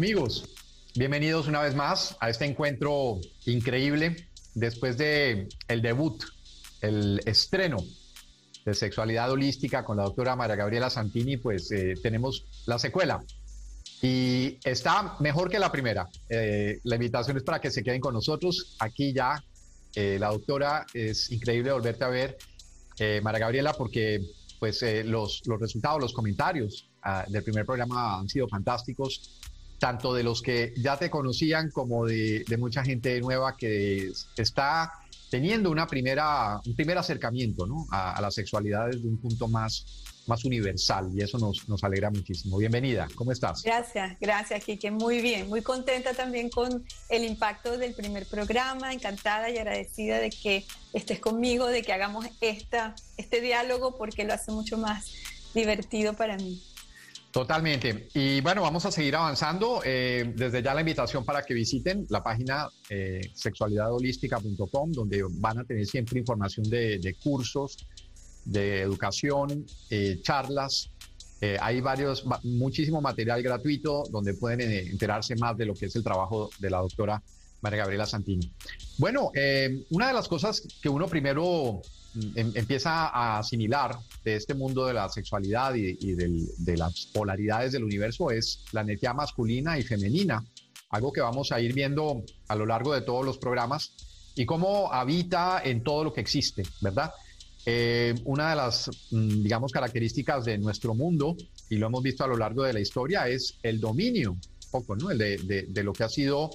Amigos, bienvenidos una vez más a este encuentro increíble después de el debut, el estreno de sexualidad holística con la doctora María Gabriela Santini, pues eh, tenemos la secuela. Y está mejor que la primera. Eh, la invitación es para que se queden con nosotros. Aquí ya, eh, la doctora, es increíble volverte a ver, María Gabriela, porque pues los, los resultados, los comentarios ah, del primer programa han sido fantásticos tanto de los que ya te conocían como de, mucha gente nueva que está teniendo una primera, un primer acercamiento a, la sexualidad desde un punto más, más universal y eso nos, nos alegra muchísimo. Bienvenida, ¿cómo estás? Gracias, gracias, Kike. Muy bien, muy contenta también con el impacto del primer programa, encantada y agradecida de que estés conmigo, de que hagamos esta, este diálogo porque lo hace mucho más divertido para mí. Totalmente. Y bueno, vamos a seguir avanzando. Eh, desde ya la invitación para que visiten la página eh, sexualidadholística.com, donde van a tener siempre información de, cursos, de educación, eh, charlas. hay varios, muchísimo material gratuito donde pueden enterarse más de lo que es el trabajo de la doctora María Gabriela Santini. Bueno, una de las cosas que uno primero Em, empieza a asimilar de este mundo de la sexualidad y, de las polaridades del universo es la energía masculina y femenina, algo que vamos a ir viendo a lo largo de todos los programas y cómo habita en todo lo que existe, ¿verdad? Eh, una de las, mm, digamos, características de nuestro mundo, y lo hemos visto a lo largo de la historia, es el dominio, poco, ¿no? El de, lo que ha sido,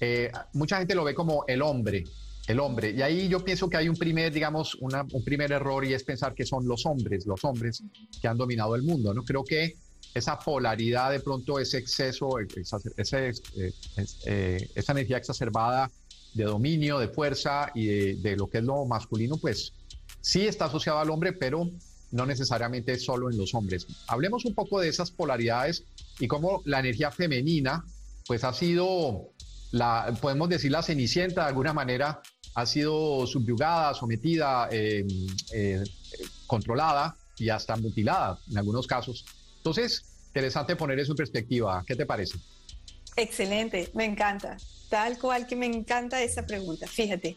eh, mucha gente lo ve como el hombre, el hombre. Y ahí yo pienso que hay un primer, digamos, un primer error y es pensar que son los hombres, los hombres que han dominado el mundo. No creo que esa polaridad, de pronto ese exceso, esa, ese, eh, eh, esa energía exacerbada de dominio, de fuerza y de, lo que es lo masculino, pues sí está asociado al hombre, pero no necesariamente solo en los hombres. Hablemos un poco de esas polaridades y cómo la energía femenina, pues ha sido, la, podemos decir, la cenicienta de alguna manera ha sido subyugada, sometida, eh, eh, controlada y hasta mutilada en algunos casos. Entonces, interesante poner eso perspectiva. ¿Qué te parece? Excelente, me encanta. Tal cual que me encanta esa pregunta. Fíjate.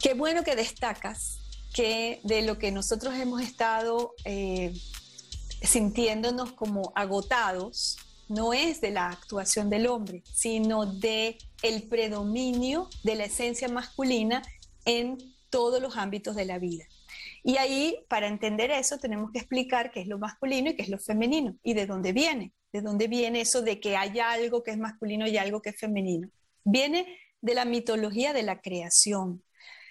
Qué bueno que destacas que de lo que nosotros hemos estado eh, sintiéndonos como agotados, no es de la actuación del hombre, sino de el predominio de la esencia masculina en todos los ámbitos de la vida. Y ahí, para entender eso, tenemos que explicar qué es lo masculino y qué es lo femenino y de dónde viene. ¿De dónde viene eso de que hay algo que es masculino y algo que es femenino? Viene de la mitología de la creación.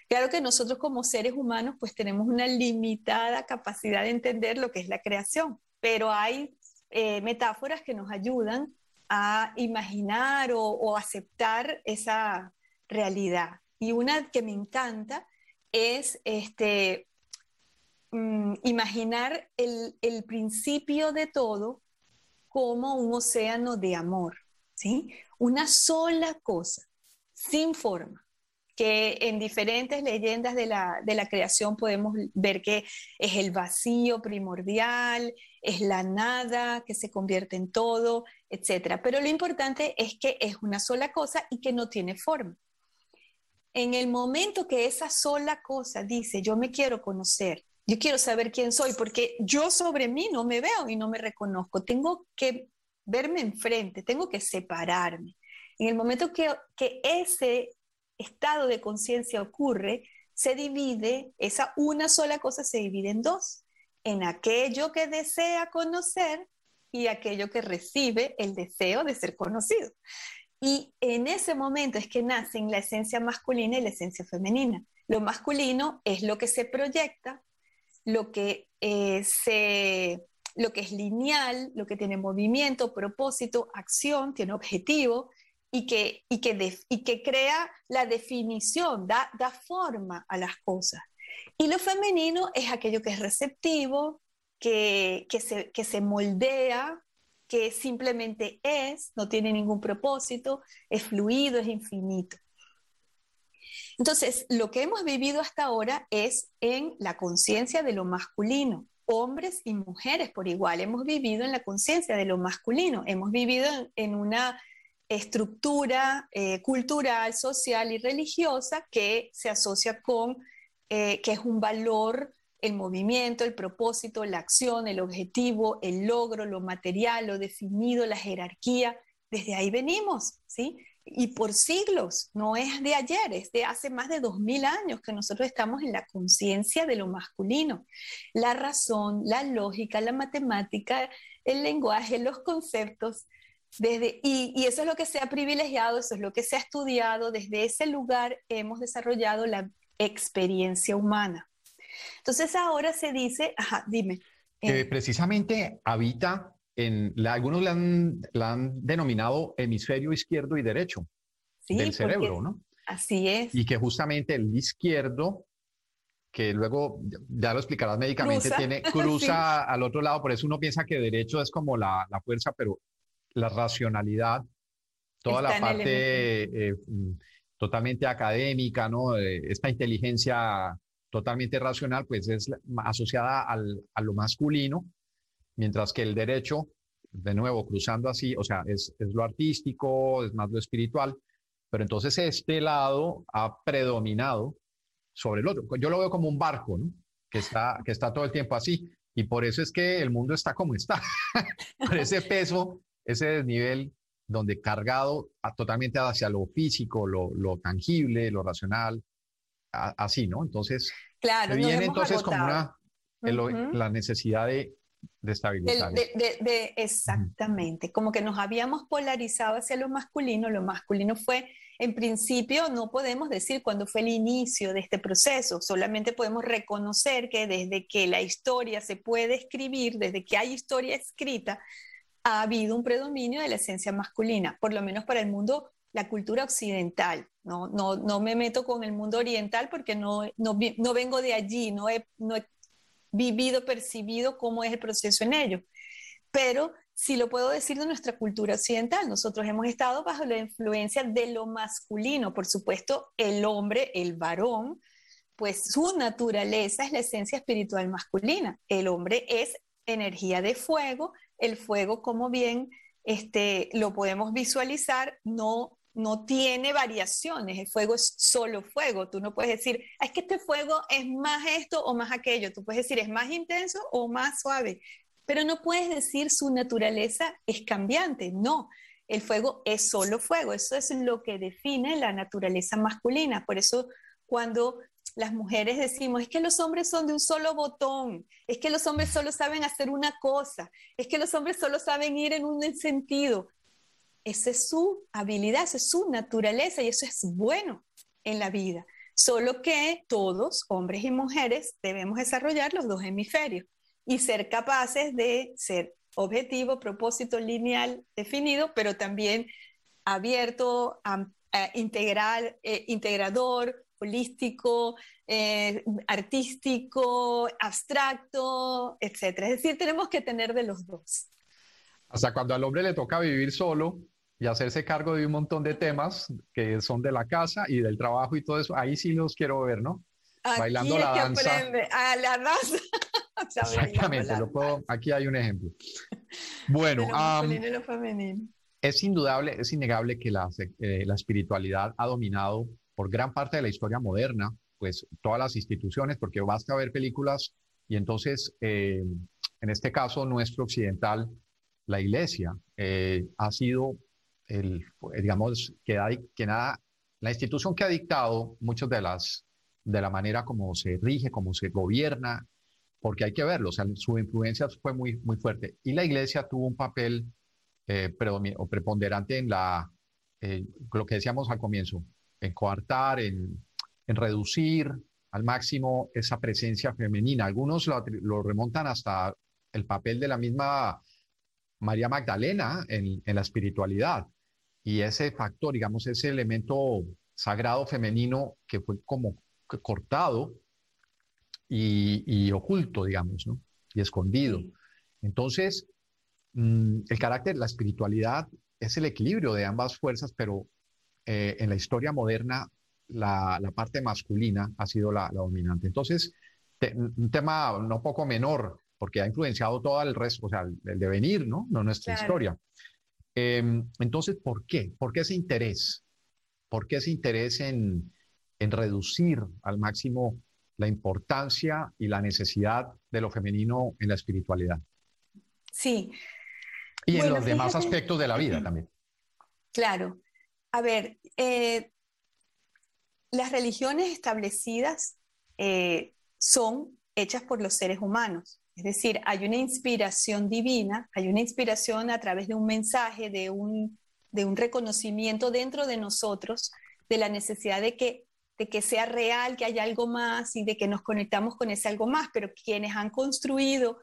Claro que nosotros como seres humanos pues tenemos una limitada capacidad de entender lo que es la creación, pero hay eh, metáforas que nos ayudan a imaginar o, aceptar esa realidad. Y una que me encanta es este, mm, imaginar el, el, principio de todo como un océano de amor, ¿sí? Una sola cosa, sin forma que en diferentes leyendas de la, de la, creación podemos ver que es el vacío primordial, es la nada que se convierte en todo, etc. Pero lo importante es que es una sola cosa y que no tiene forma. En el momento que esa sola cosa dice, yo me quiero conocer, yo quiero saber quién soy, porque yo sobre mí no me veo y no me reconozco, tengo que verme enfrente, tengo que separarme. En el momento que, que ese estado de conciencia ocurre, se divide, esa una sola cosa se divide en dos, en aquello que desea conocer y aquello que recibe el deseo de ser conocido. Y en ese momento es que nacen la esencia masculina y la esencia femenina. Lo masculino es lo que se proyecta, lo que, eh, lo que es lineal, lo que tiene movimiento, propósito, acción, tiene objetivo, y que, y que, y que crea la definición, da, da forma a las cosas. Y lo femenino es aquello que es receptivo, que, que, se, que se moldea, que simplemente es, no tiene ningún propósito, es fluido, es infinito. Entonces, lo que hemos vivido hasta ahora es en la conciencia de lo masculino, hombres y mujeres por igual. Hemos vivido en la conciencia de lo masculino, hemos vivido en, una estructura eh, cultural, social y religiosa que se asocia con eh, que es un valor el movimiento, el propósito, la acción, el objetivo, el logro, lo material, lo definido, la jerarquía. Desde ahí venimos, ¿sí? y por siglos, no es de ayer, es de hace más de dos mil años que nosotros estamos en la conciencia de lo masculino. La razón, la lógica, la matemática, el lenguaje, los conceptos, desde, y, eso es lo que se ha privilegiado, eso es lo que se ha estudiado, desde ese lugar hemos desarrollado la experiencia humana. Entonces ahora se dice, ajá, dime. Eh, precisamente habita algunos la han, denominado hemisferio izquierdo y derecho del cerebro, ¿no? Así es. Y que justamente el izquierdo, que luego ya lo explicarás médicamente, cruza, tiene, cruza al otro lado, por eso uno piensa que derecho es como la, fuerza, pero la racionalidad, toda la parte eh, totalmente académica, ¿no? Eh, esta inteligencia totalmente racional, pues es asociada al, a lo masculino mientras que el derecho, de nuevo, cruzando así, o sea, es, es lo artístico, es más lo espiritual, pero entonces este lado ha predominado sobre el otro. Yo lo veo como un barco, ¿no? Que está, que está todo el tiempo así. Y por eso es que el mundo está como está. por ese peso, ese desnivel donde cargado totalmente hacia lo físico, lo, lo tangible, lo racional, así, ¿no? Entonces, claro, viene entonces como una, la necesidad de de estabilizar. De, exactamente, como que nos habíamos polarizado hacia lo masculino, lo masculino fue, en principio, no podemos decir cuándo fue el inicio de este proceso, solamente podemos reconocer que desde que la historia se puede escribir, desde que hay historia escrita, ha habido un predominio de la esencia masculina, por lo menos para el mundo, la cultura occidental. No, no, no me meto con el mundo oriental porque no, no, no vengo de allí, no he, no he vivido, percibido cómo es el proceso en ello. Pero si lo puedo decir de nuestra cultura occidental. Nosotros hemos estado bajo la influencia de lo masculino. Por supuesto, el hombre, el varón, pues su naturaleza es la esencia espiritual masculina. El hombre es energía de fuego. El fuego, como bien este, lo podemos visualizar, no no tiene variaciones, el fuego es solo fuego, tú no puedes decir, es que este fuego es más esto o más aquello, tú puedes decir es más intenso o más suave, pero no puedes decir su naturaleza es cambiante, no, el fuego es solo fuego, eso es lo que define la naturaleza masculina, por eso cuando las mujeres decimos, es que los hombres son de un solo botón, es que los hombres solo saben hacer una cosa, es que los hombres solo saben ir en un sentido. Esa es su habilidad, esa es su naturaleza y eso es bueno en la vida. Solo que todos, hombres y mujeres, debemos desarrollar los dos hemisferios y ser capaces de ser objetivo, propósito lineal definido, pero también abierto, eh, integral, eh, integrador, holístico, eh, artístico, abstracto, etc. Es decir, tenemos que tener de los dos. Hasta cuando al hombre le toca vivir solo, y hacerse cargo de un montón de temas que son de la casa y del trabajo y todo eso, ahí sí los quiero ver, ¿no? bailando la danza. A la danza. Exactamente, lo puedo, aquí hay un ejemplo. Bueno, es indudable, es innegable que la, eh, la espiritualidad ha dominado por gran parte de la historia moderna, pues todas las instituciones, porque basta ver películas y entonces, eh, en este caso nuestro occidental, la iglesia eh, ha sido el, digamos, que, que nada, la institución que ha dictado muchas de las, de la manera como se rige, como se gobierna, porque hay que verlo, o sea, su influencia fue muy, muy fuerte. Y la iglesia tuvo un papel eh, o preponderante en la, eh, lo que decíamos al comienzo, en coartar, en, en, reducir al máximo esa presencia femenina. Algunos lo, lo remontan hasta el papel de la misma María Magdalena en, en la espiritualidad y ese factor, digamos, ese elemento sagrado femenino que fue como cortado y, oculto, digamos, ¿no? Y escondido. Entonces, mm, el carácter, la espiritualidad es el equilibrio de ambas fuerzas, pero eh, en la historia moderna la, parte masculina ha sido la, dominante. Entonces, un tema no poco menor porque ha influenciado todo el resto, o sea, el, devenir, ¿no? No nuestra historia. Em, entonces, ¿por qué? ¿Por qué ese interés? ¿Por qué ese interés en, en reducir al máximo la importancia y la necesidad de lo femenino en la espiritualidad? Sí. Y en los demás aspectos de la vida también. Claro. A ver, eh, las religiones establecidas eh, son hechas por los seres humanos. Es decir, hay una inspiración divina, hay una inspiración a través de un mensaje, de un, de un reconocimiento dentro de nosotros de la necesidad de que, de que sea real, que haya algo más y de que nos conectamos con ese algo más. Pero quienes han construido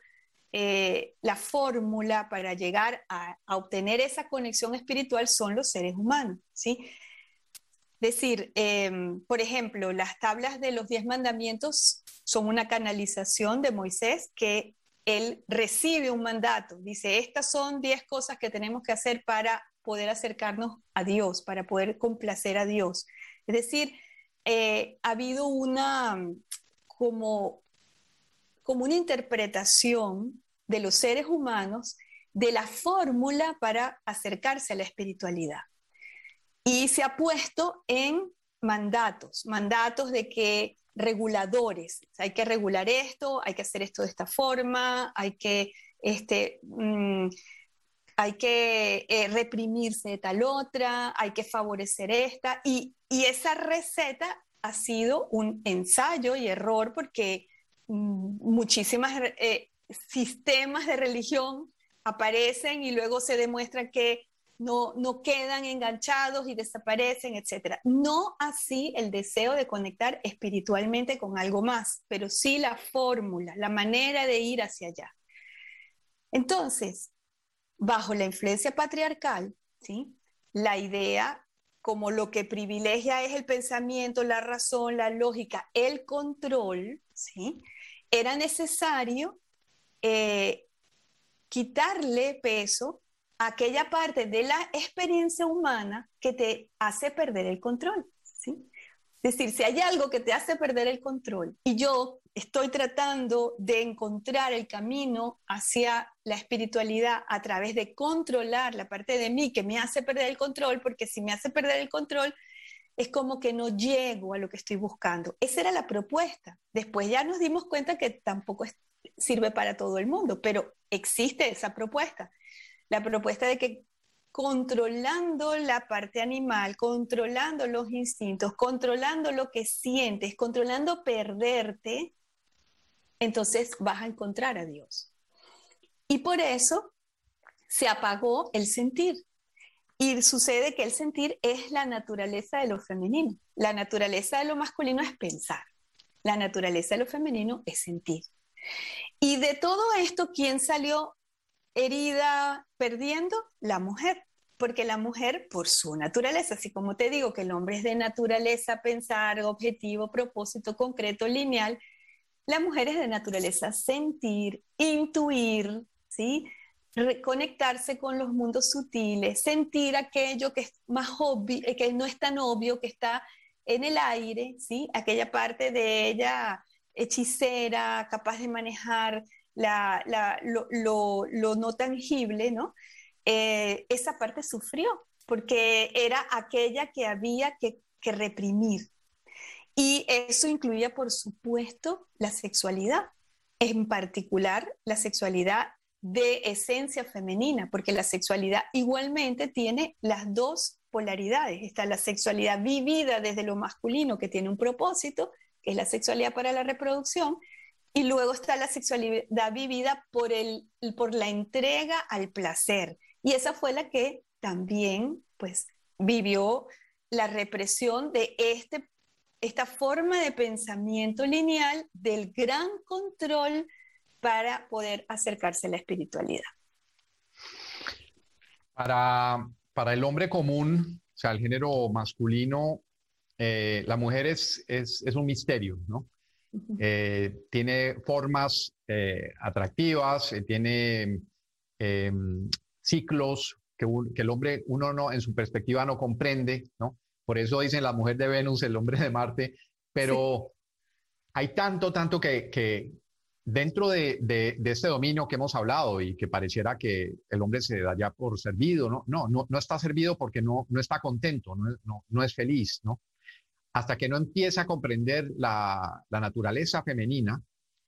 eh, la fórmula para llegar a, obtener esa conexión espiritual son los seres humanos, ¿sí? Decir, em, por ejemplo, las tablas de los diez mandamientos son una canalización de Moisés que él recibe un mandato. Dice, estas son diez cosas que tenemos que hacer para poder acercarnos a Dios, para poder complacer a Dios. Es decir, eh, ha habido una como, como una interpretación de los seres humanos de la fórmula para acercarse a la espiritualidad. Y se ha puesto en mandatos, mandatos de que reguladores, hay que regular esto, hay que hacer esto de esta forma, hay que, este, mm, hay que eh, reprimirse de tal otra, hay que favorecer esta, y, esa receta ha sido un ensayo y error porque mm, muchísimas eh, sistemas de religión aparecen y luego se demuestra que no, no quedan enganchados y desaparecen, etc. No así el deseo de conectar espiritualmente con algo más, pero sí la fórmula, la manera de ir hacia allá. Entonces, bajo la influencia patriarcal, ¿sí? la idea como lo que privilegia es el pensamiento, la razón, la lógica, el control, ¿sí? era necesario eh, quitarle peso aquella parte de la experiencia humana que te hace perder el control. ¿sí? Es decir, si hay algo que te hace perder el control y yo estoy tratando de encontrar el camino hacia la espiritualidad a través de controlar la parte de mí que me hace perder el control, porque si me hace perder el control, es como que no llego a lo que estoy buscando. Esa era la propuesta. Después ya nos dimos cuenta que tampoco sirve para todo el mundo, pero existe esa propuesta. La propuesta de que controlando la parte animal, controlando los instintos, controlando lo que sientes, controlando perderte, entonces vas a encontrar a Dios. Y por eso se apagó el sentir. Y sucede que el sentir es la naturaleza de lo femenino. La naturaleza de lo masculino es pensar. La naturaleza de lo femenino es sentir. Y de todo esto, ¿quién salió herida, perdiendo? La mujer. Porque la mujer, por su naturaleza, así como te digo que el hombre es de naturaleza pensar, objetivo, propósito concreto, lineal, la mujer es de naturaleza sentir, intuir, ¿sí? reconectarse con los mundos sutiles, sentir aquello que es más obvio, eh, que no es tan obvio, que está en el aire, ¿sí? aquella parte de ella hechicera, capaz de manejar lo, no tangible, ¿no? Eh, esa parte sufrió, porque era aquella que había que, que reprimir. Y eso incluía, por supuesto, la sexualidad, en particular la sexualidad de esencia femenina, porque la sexualidad igualmente tiene las dos polaridades. Está la sexualidad vivida desde lo masculino, que tiene un propósito, que es la sexualidad para la reproducción, y luego está la sexualidad vivida por, el, por la entrega al placer. Y esa fue la que también pues, vivió la represión de este, esta forma de pensamiento lineal del gran control para poder acercarse a la espiritualidad. Para, para el hombre común, o sea, el género masculino, eh, la mujer es, es, es, un misterio, ¿no? Eh, tiene formas eh, atractivas, tiene em, ciclos que, el hombre, uno no, en su perspectiva no comprende, ¿no? Por eso dicen la mujer de Venus, el hombre de Marte, pero hay tanto, tanto que, que, dentro de, de, este dominio que hemos hablado y que pareciera que el hombre se da ya por servido, no, no, no, no está servido porque no, no está contento, no, no, no es feliz, ¿no? Hasta que no empieza a comprender la, la naturaleza femenina,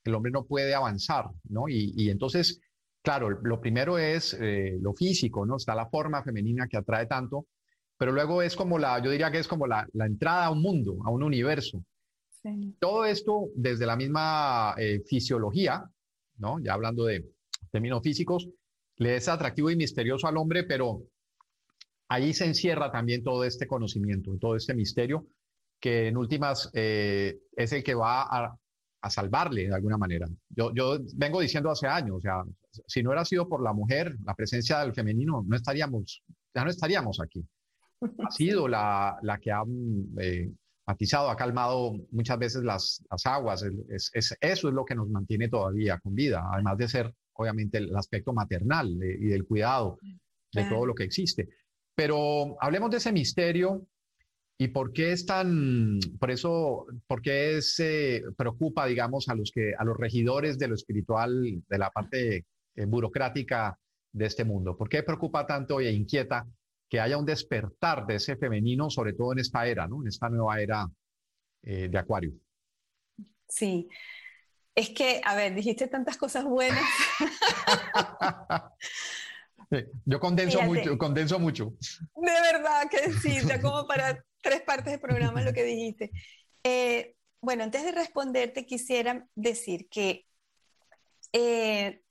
el hombre no puede avanzar, ¿no? Y, y entonces, claro, lo primero es eh, lo físico, ¿no? Está la forma femenina que atrae tanto, pero luego es como la, yo diría que es como la, la entrada a un mundo, a un universo. Todo esto desde la misma eh, fisiología, ¿no? Ya hablando de términos físicos, le es atractivo y misterioso al hombre, pero ahí se encierra también todo este conocimiento, todo este misterio, que en últimas eh, es el que va a, a, salvarle de alguna manera. Yo, yo vengo diciendo hace años, o sea, si no hubiera sido por la mujer, la presencia del femenino, no estaríamos, ya no estaríamos aquí. Ha sido la, la que ha eh, matizado, ha calmado muchas veces las, aguas. Es, eso es lo que nos mantiene todavía con vida, además de ser, obviamente, el aspecto maternal y del cuidado de todo lo que existe. Pero hablemos de ese misterio y por qué es tan, por eso, por qué se preocupa, digamos, a los, que, a los regidores de lo espiritual, de la parte eh, burocrática de este mundo. ¿Por qué preocupa tanto e inquieta que haya un despertar de ese femenino, sobre todo en esta era, ¿no? En esta nueva era eh, de Acuario. Sí. Es que, a ver, dijiste tantas cosas buenas. yo condenso mucho, condenso mucho. De verdad que sí, como para tres partes del programa lo que dijiste. Eh, bueno, antes de responderte, quisiera decir que eh,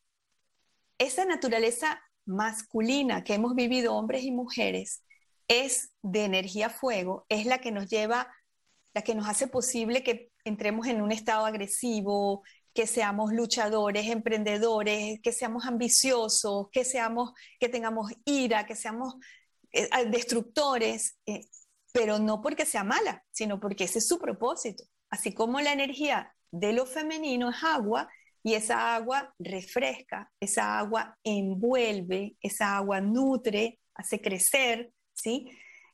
esa naturaleza masculina que hemos vivido hombres y mujeres es de energía fuego, es la que nos lleva, la que nos hace posible que entremos en un estado agresivo, que seamos luchadores, emprendedores, que seamos ambiciosos, que seamos, que tengamos ira, que seamos eh, destructores, pero no porque sea mala, sino porque ese es su propósito. Así como la energía de lo femenino es agua, y esa agua refresca, esa agua envuelve, esa agua nutre, hace crecer, ¿sí?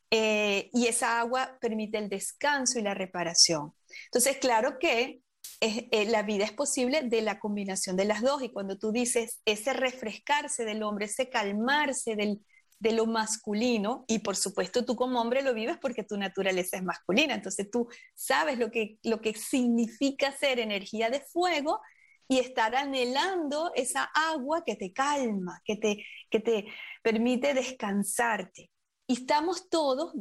Eh, y esa agua permite el descanso y la reparación. Entonces, claro que eh, la vida es posible de la combinación de las dos. Y cuando tú dices ese refrescarse del hombre, ese calmarse del, de lo masculino, y por supuesto tú como hombre lo vives porque tu naturaleza es masculina, entonces tú sabes lo que, lo que significa ser energía de fuego y estar anhelando esa agua que te calma, que te, que te permite descansarte. Y estamos todos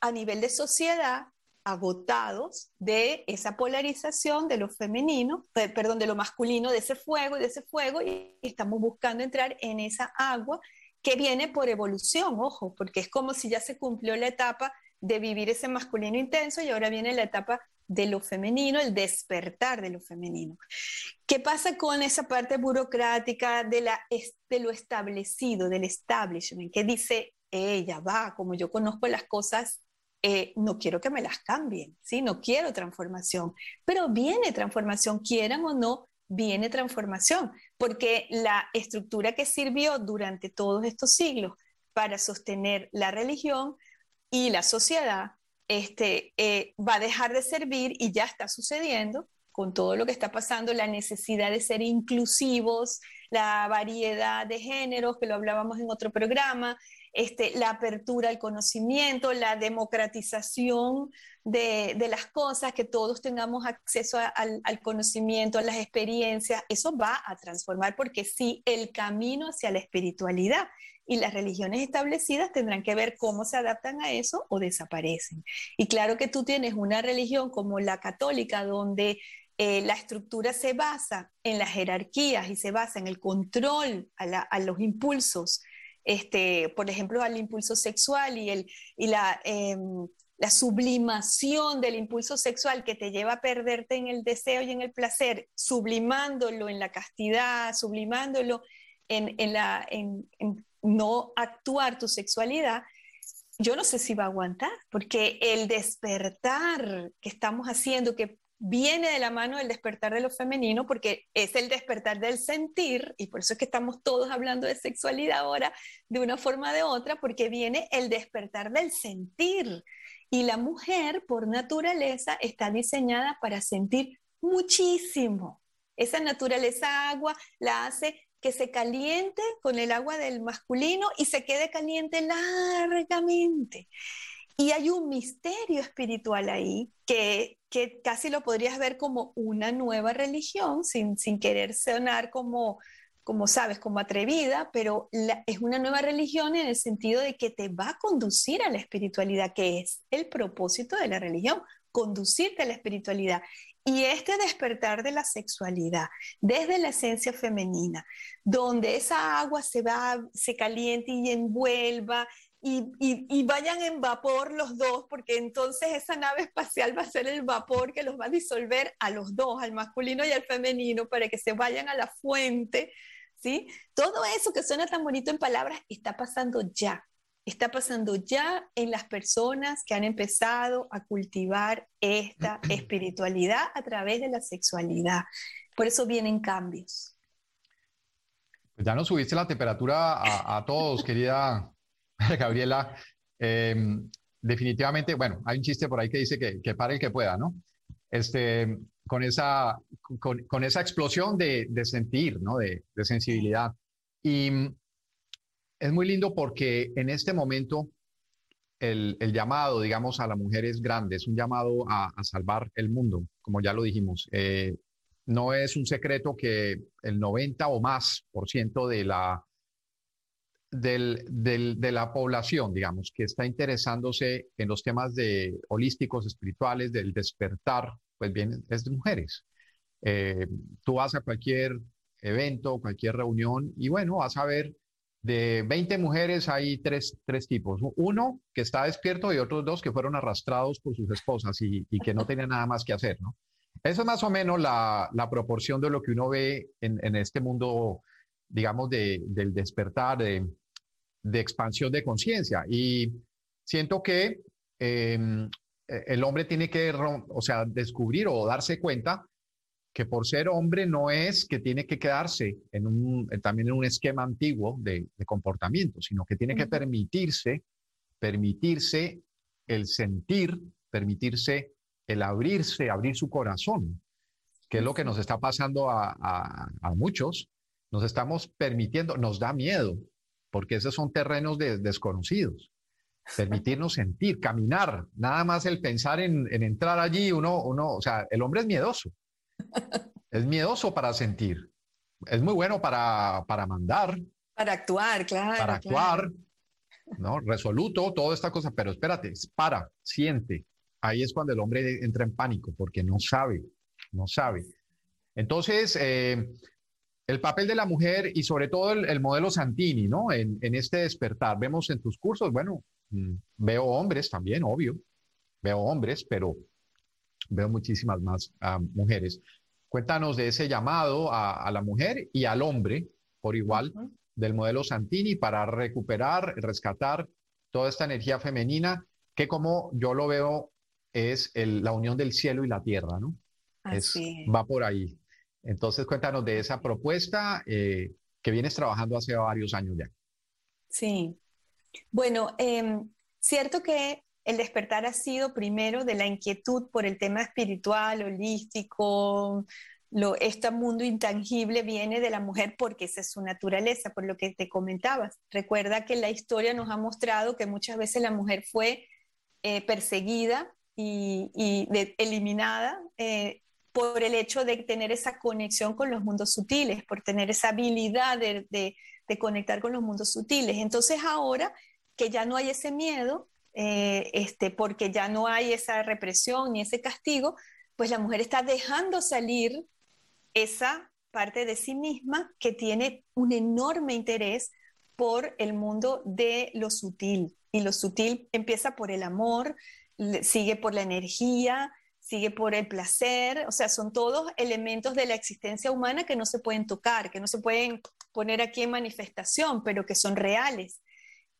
a nivel de sociedad agotados de esa polarización de lo femenino, perdón, de lo masculino, de ese fuego de ese fuego, y estamos buscando entrar en esa agua que viene por evolución, ojo, porque es como si ya se cumplió la etapa de vivir ese masculino intenso y ahora viene la etapa de lo femenino, el despertar de lo femenino. ¿Qué pasa con esa parte burocrática de, la, de lo establecido, del establishment, que dice, ella va, como yo conozco las cosas, eh, no quiero que me las cambien, ¿sí? no quiero transformación, pero viene transformación, quieran o no, viene transformación, porque la estructura que sirvió durante todos estos siglos para sostener la religión y la sociedad este, eh, va a dejar de servir y ya está sucediendo con todo lo que está pasando, la necesidad de ser inclusivos, la variedad de géneros, que lo hablábamos en otro programa, este, la apertura al conocimiento, la democratización de, las cosas, que todos tengamos acceso al, conocimiento, a las experiencias, eso va a transformar porque sí, el camino hacia la espiritualidad y las religiones establecidas tendrán que ver cómo se adaptan a eso o desaparecen. Y claro que tú tienes una religión como la católica donde eh, la estructura se basa en las jerarquías y se basa en el control a, los impulsos, este, por ejemplo, al impulso sexual y, el, y la, em, la sublimación del impulso sexual que te lleva a perderte en el deseo y en el placer, sublimándolo en la castidad, sublimándolo en, en, la, en, no actuar tu sexualidad, yo no sé si va a aguantar, porque el despertar que estamos haciendo, que viene de la mano del despertar de lo femenino, porque es el despertar del sentir, y por eso es que estamos todos hablando de sexualidad ahora de una forma de otra, porque viene el despertar del sentir. Y la mujer, por naturaleza, está diseñada para sentir muchísimo, Esa naturaleza agua la hace que se caliente con el agua del masculino y se quede caliente largamente. Y hay un misterio espiritual ahí que, que casi lo podrías ver como una nueva religión, sin, sin querer sonar como, como sabes, como atrevida, pero es una nueva religión en el sentido de que te va a conducir a la espiritualidad, que es el propósito de la religión, conducirte a la espiritualidad. Y este despertar de la sexualidad desde la esencia femenina, donde esa agua se va, se caliente y envuelva y, vayan en vapor los dos, porque entonces esa nave espacial va a ser el vapor que los va a disolver a los dos, al masculino y al femenino, para que se vayan a la fuente, ¿sí? Todo eso que suena tan bonito en palabras está pasando ya, está pasando ya en las personas que han empezado a cultivar esta espiritualidad a través de la sexualidad. Por eso vienen cambios. Pues ya nos subiste la temperatura a, a todos, querida Gabriela, em, definitivamente, bueno, hay un chiste por ahí que dice que, pare el que pueda, ¿no? Este, con, esa, con, esa explosión de, sentir, ¿no? De, sensibilidad. Y es muy lindo porque en este momento el, llamado, digamos, a la mujer es grande, es un llamado a, salvar el mundo, como ya lo dijimos. Eh, no es un secreto que el 90 o más por ciento de la del, de la población, digamos, que está interesándose en los temas de holísticos, espirituales, del despertar, pues bien, es de mujeres. Eh, tú vas a cualquier evento, cualquier reunión y bueno, vas a ver de 20 mujeres hay tres, tres tipos. Uno que está despierto y otros dos que fueron arrastrados por sus esposas y, que no tenían nada más que hacer, ¿no? Esa es más o menos la, la proporción de lo que uno ve en, en este mundo, digamos, de, del despertar, de, de expansión de conciencia. Y siento que em, e, el hombre tiene que, o sea, descubrir o darse cuenta que por ser hombre no es que tiene que quedarse en un, también en un esquema antiguo de, comportamiento, sino que tiene que permitirse, permitirse el sentir, permitirse el abrirse, abrir su corazón, que es lo que nos está pasando a, a muchos. Nos estamos permitiendo, nos da miedo, porque esos son terrenos desconocidos. Permitirnos sentir, caminar, nada más el pensar en, entrar allí, uno, uno, o sea, el hombre es miedoso. Es miedoso para sentir. Es muy bueno para, para mandar. Para actuar, claro. Para actuar, ¿no? Resoluto, toda esta cosa, pero espérate, para, siente. Ahí es cuando el hombre entra en pánico, porque no sabe, no sabe. Entonces, eh, el papel de la mujer y sobre todo el, modelo Santini, ¿no? En, este despertar. Vemos en tus cursos, bueno, mm, veo hombres también, obvio, veo hombres, pero veo muchísimas más ah, mujeres. Cuéntanos de ese llamado a, la mujer y al hombre por igual del modelo Santini para recuperar, rescatar toda esta energía femenina que como yo lo veo es la unión del cielo y la tierra, ¿no? Así. va por ahí. Entonces, cuéntanos de esa propuesta eh, que vienes trabajando hace varios años ya. Sí. Bueno, em, cierto que el despertar ha sido primero de la inquietud por el tema espiritual, holístico, lo, este mundo intangible viene de la mujer porque esa es su naturaleza, por lo que te comentabas. Recuerda que la historia nos ha mostrado que muchas veces la mujer fue eh, perseguida y, eliminada eh, por el hecho de tener esa conexión con los mundos sutiles, por tener esa habilidad de, conectar con los mundos sutiles. Entonces ahora que ya no hay ese miedo, eh, este, porque ya no hay esa represión ni ese castigo, pues la mujer está dejando salir esa parte de sí misma que tiene un enorme interés por el mundo de lo sutil. Y lo sutil empieza por el amor, sigue por la energía, sigue por el placer, o sea, son todos elementos de la existencia humana que no se pueden tocar, que no se pueden poner aquí en manifestación, pero que son reales.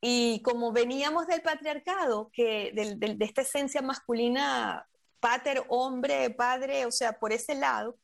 Y como veníamos del patriarcado, que de, esta esencia masculina, pater, hombre, padre, o sea, por ese lado,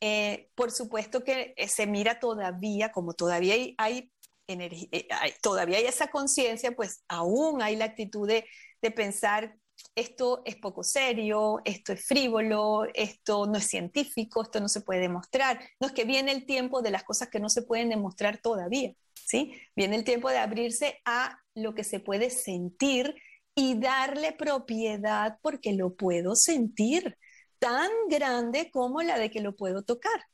eh, por supuesto que eh, se mira todavía, como todavía hay, hay, eh, todavía hay esa conciencia, pues aún hay la actitud de, de pensar esto es poco serio, esto es frívolo, esto no es científico, esto no se puede demostrar. No es que viene el tiempo de las cosas que no se pueden demostrar todavía, ¿sí? Viene el tiempo de abrirse a lo que se puede sentir y darle propiedad porque lo puedo sentir tan grande como la de que lo puedo tocar.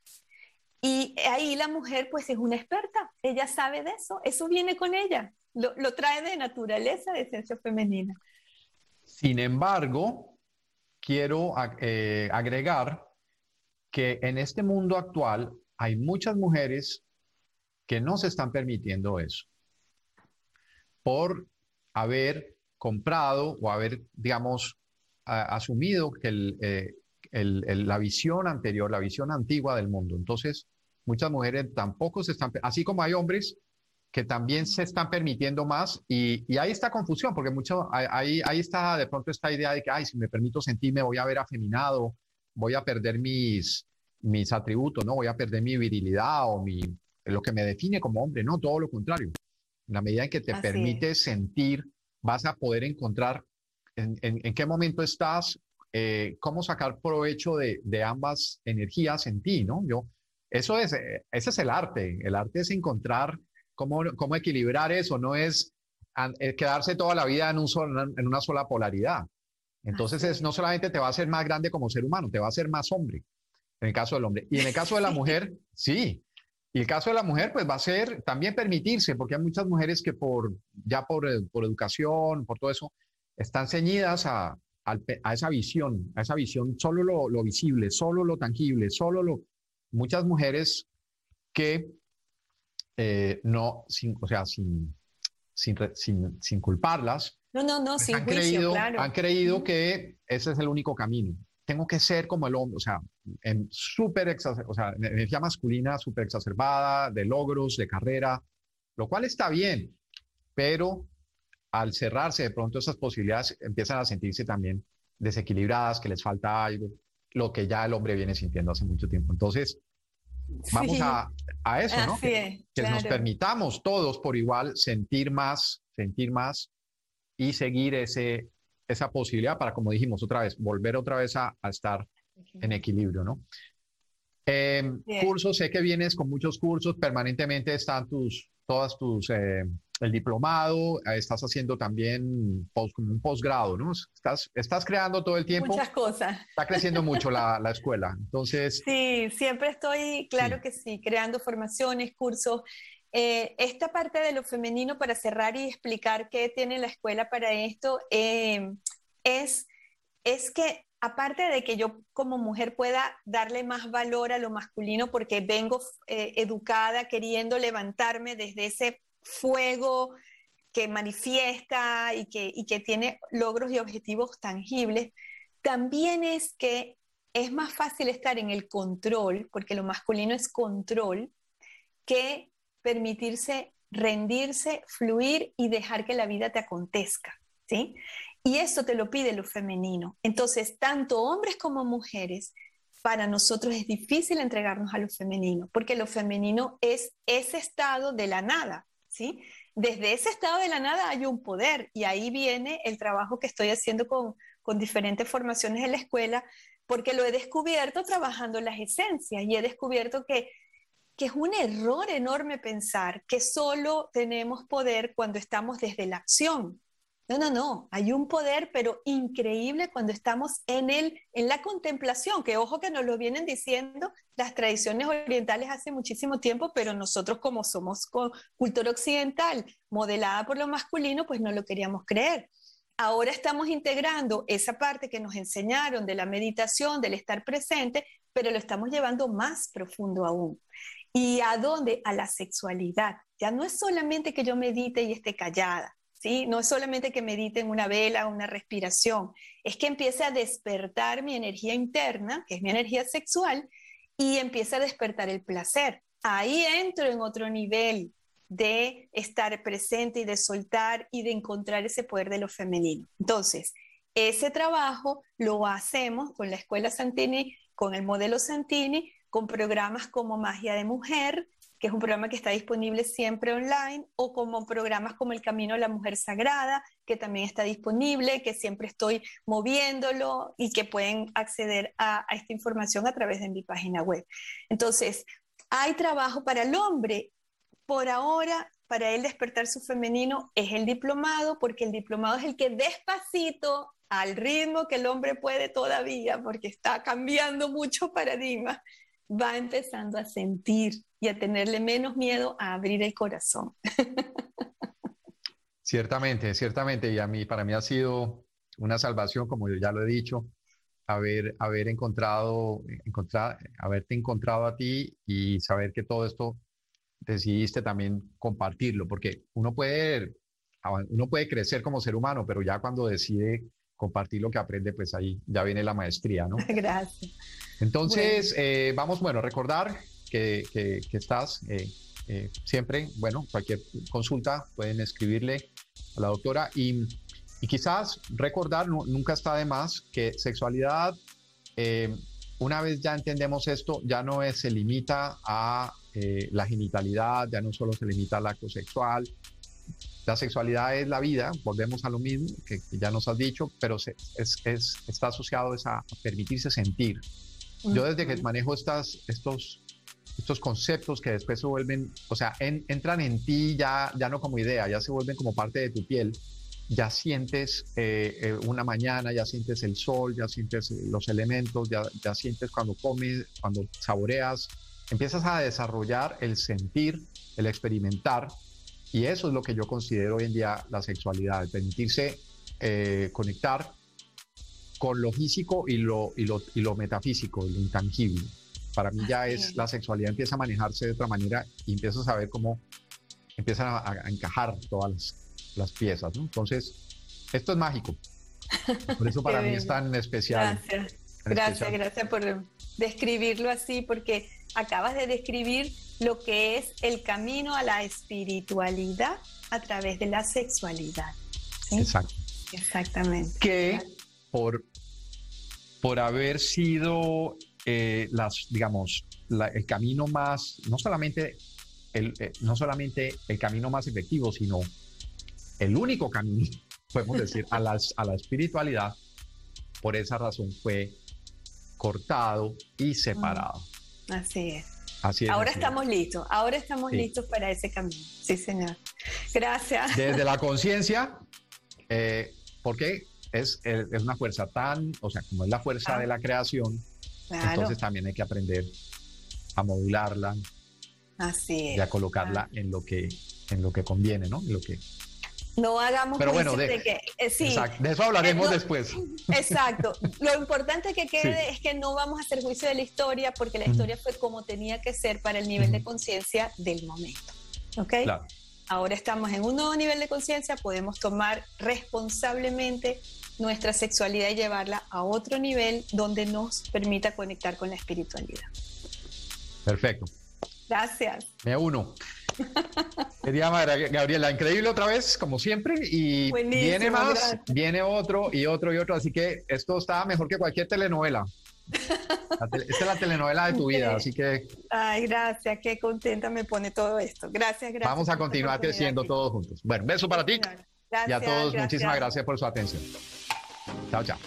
Y ahí la mujer pues es una experta, ella sabe de eso, eso viene con ella, lo, trae de naturaleza, de esencia femenina. Sin embargo, quiero eh, agregar que en este mundo actual hay muchas mujeres que no se están permitiendo eso por haber comprado o haber, digamos, asumido que eh, la visión anterior, la visión antigua del mundo. Entonces, muchas mujeres tampoco se están, así como hay hombres que también se están permitiendo más y, y ahí está confusión, porque mucho, ahí, ahí está de pronto esta idea de que, ay, si me permito sentir, me voy a ver afeminado, voy a perder mis, mis atributos, ¿no? Voy a perder mi virilidad o mi, lo que me define como hombre, no, todo lo contrario. En la medida en que te permites sentir, vas a poder encontrar en, en, qué momento estás, eh, cómo sacar provecho de, de, ambas energías en ti, ¿no? Yo, eso es, eh, ese es el arte. El arte es encontrar cómo, cómo equilibrar eso, no es eh, quedarse toda la vida en, un en una sola polaridad. Entonces, es, no solamente te va a hacer más grande como ser humano, te va a hacer más hombre, en el caso del hombre. Y en el caso de la mujer, sí. Y el caso de la mujer, pues va a ser también permitirse, porque hay muchas mujeres que por, ya por, eh, por educación, por todo eso, están ceñidas a, a, esa visión, a esa visión, solo lo, lo visible, solo lo tangible, solo lo, muchas mujeres que eh, no, sin, o sea, sin, sin, sin, culparlas, no, no, no, pues han, creído, han creído que ese es el único camino. Tengo que ser como el hombre, o sea, en súper o sea, energía masculina súper exacerbada, de logros, de carrera, lo cual está bien, pero al cerrarse de pronto esas posibilidades empiezan a sentirse también desequilibradas, que les falta algo, lo que ya el hombre viene sintiendo hace mucho tiempo. Entonces, vamos a, a, eso, ¿no? que, nos permitamos todos por igual sentir más, sentir más y seguir ese, esa posibilidad para, como dijimos otra vez, volver otra vez a, a estar en equilibrio, ¿no? Eh, cursos, sé que vienes con muchos cursos, permanentemente están tus, todas tus, eh, el diplomado, eh, estás haciendo también post, un posgrado, ¿no? Estás, estás creando todo el tiempo. Muchas cosas. Está creciendo mucho la, la escuela, entonces. Sí, siempre estoy, claro que sí, creando formaciones, cursos. Eh, esta parte de lo femenino, para cerrar y explicar qué tiene la escuela para esto, es, es que aparte de que yo como mujer pueda darle más valor a lo masculino porque vengo eh, educada queriendo levantarme desde ese fuego que manifiesta y que, y que tiene logros y objetivos tangibles, también es que es más fácil estar en el control, porque lo masculino es control, que permitirse rendirse, fluir y dejar que la vida te acontezca. ¿sí? Y eso te lo pide lo femenino. Entonces, tanto hombres como mujeres, para nosotros es difícil entregarnos a lo femenino, porque lo femenino es ese estado de la nada, ¿sí? Desde ese estado de la nada hay un poder y ahí viene el trabajo que estoy haciendo con, con diferentes formaciones en la escuela, porque lo he descubierto trabajando las esencias y he descubierto que, que es un error enorme pensar que solo tenemos poder cuando estamos desde la acción. No, no, no, hay un poder, pero increíble cuando estamos en, el, en la contemplación, que ojo que nos lo vienen diciendo las tradiciones orientales hace muchísimo tiempo, pero nosotros como somos cultura occidental modelada por lo masculino, pues no lo queríamos creer. Ahora estamos integrando esa parte que nos enseñaron de la meditación, del estar presente, pero lo estamos llevando más profundo aún. ¿Y a dónde? A la sexualidad. Ya no es solamente que yo medite y esté callada no es solamente que medite en una vela, una respiración, es que empiece a despertar mi energía interna, que es mi energía sexual, y empiece a despertar el placer. Ahí entro en otro nivel de estar presente y de soltar y de encontrar ese poder de lo femenino. Entonces, ese trabajo lo hacemos con la Escuela Santini, con el modelo Santini, con programas como Magia de Mujer, que es un programa que está disponible siempre online, o como programas como El Camino a la Mujer Sagrada, que también está disponible, que siempre estoy moviéndolo y que pueden acceder a, a esta información a través de mi página web. Entonces, hay trabajo para el hombre. Por ahora para él despertar su femenino es el diplomado, porque el diplomado es el que despacito, al ritmo que el hombre puede todavía, porque está cambiando mucho paradigma, va empezando a sentir y a tenerle menos miedo a abrir el corazón. Ciertamente, ciertamente, y a mí, para mí ha sido una salvación, como yo ya lo he dicho, haber, haber encontrado, haberte encontrado a ti y saber que todo esto decidiste también compartirlo, porque uno puede, uno puede crecer como ser humano, pero ya cuando decide compartir lo que aprende, pues ahí ya viene la maestría, ¿no? Gracias. Entonces, eh, vamos, bueno, recordar que, que, estás eh, eh, siempre, bueno, cualquier consulta pueden escribirle a la doctora y, y quizás recordar, nunca está de más, que sexualidad, una vez ya entendemos esto, ya no es, se limita a la genitalidad, ya no solo se limita al acto sexual. La sexualidad es la vida, volvemos a lo mismo que, ya nos has dicho, pero es, está asociado a, permitirse sentir. Yo desde que manejo estas, estos, estos conceptos que después se vuelven, o sea, entran en ti ya, ya no como idea, ya se vuelven como parte de tu piel, ya sientes eh, eh, una mañana, ya sientes el sol, ya sientes los elementos, ya, ya sientes cuando comes, cuando saboreas, empiezas a desarrollar el sentir, el experimentar, y eso es lo que yo considero hoy en día la sexualidad, el permitirse eh, conectar con lo físico y lo, y lo, y lo metafísico, lo intangible. Para mí ya es la sexualidad empieza a manejarse de otra manera y empiezas a ver cómo empiezan a, encajar todas las, piezas. Entonces, esto es mágico. Por eso para mí es tan especial. Gracias, gracias, gracias por describirlo así, porque acabas de describir lo que es el camino a la espiritualidad a través de la sexualidad. Exacto. Exactamente. Que por, por haber sido eh, las, digamos, el camino más, no solamente el, eh, no solamente el camino más efectivo, sino el único camino, podemos decir, a, las, a la espiritualidad, por esa razón fue cortado y separado. Así es. Así es ahora estamos listos, ahora estamos listos para ese camino. Sí, señor. Gracias. Desde la conciencia, eh, porque es, es, una fuerza tan, o sea, como es la fuerza de la creación, entonces también hay que aprender a modularla. Así. Y a colocarla en lo que en lo que conviene, ¿no? En lo que no hagamos Pero bueno, de, que eh, sí, de eso hablaremos después. Exacto. Lo importante que quede es que no vamos a hacer juicio de la historia porque la historia fue como tenía que ser para el nivel de conciencia del momento. ¿Ok? Ahora estamos en un nuevo nivel de conciencia, podemos tomar responsablemente nuestra sexualidad y llevarla a otro nivel donde nos permita conectar con la espiritualidad. Perfecto. Gracias. Me uno. Quería Gabriela, increíble otra vez, como siempre, y viene más, viene otro y otro y otro, así que esto está mejor que cualquier telenovela. esta es la telenovela de tu vida, así que... Ay, gracias, qué contenta me pone todo esto. Gracias, gracias. Vamos a continuar creciendo todos juntos. Bueno, beso para ti y a todos, muchísimas gracias por su atención. Chao, chao.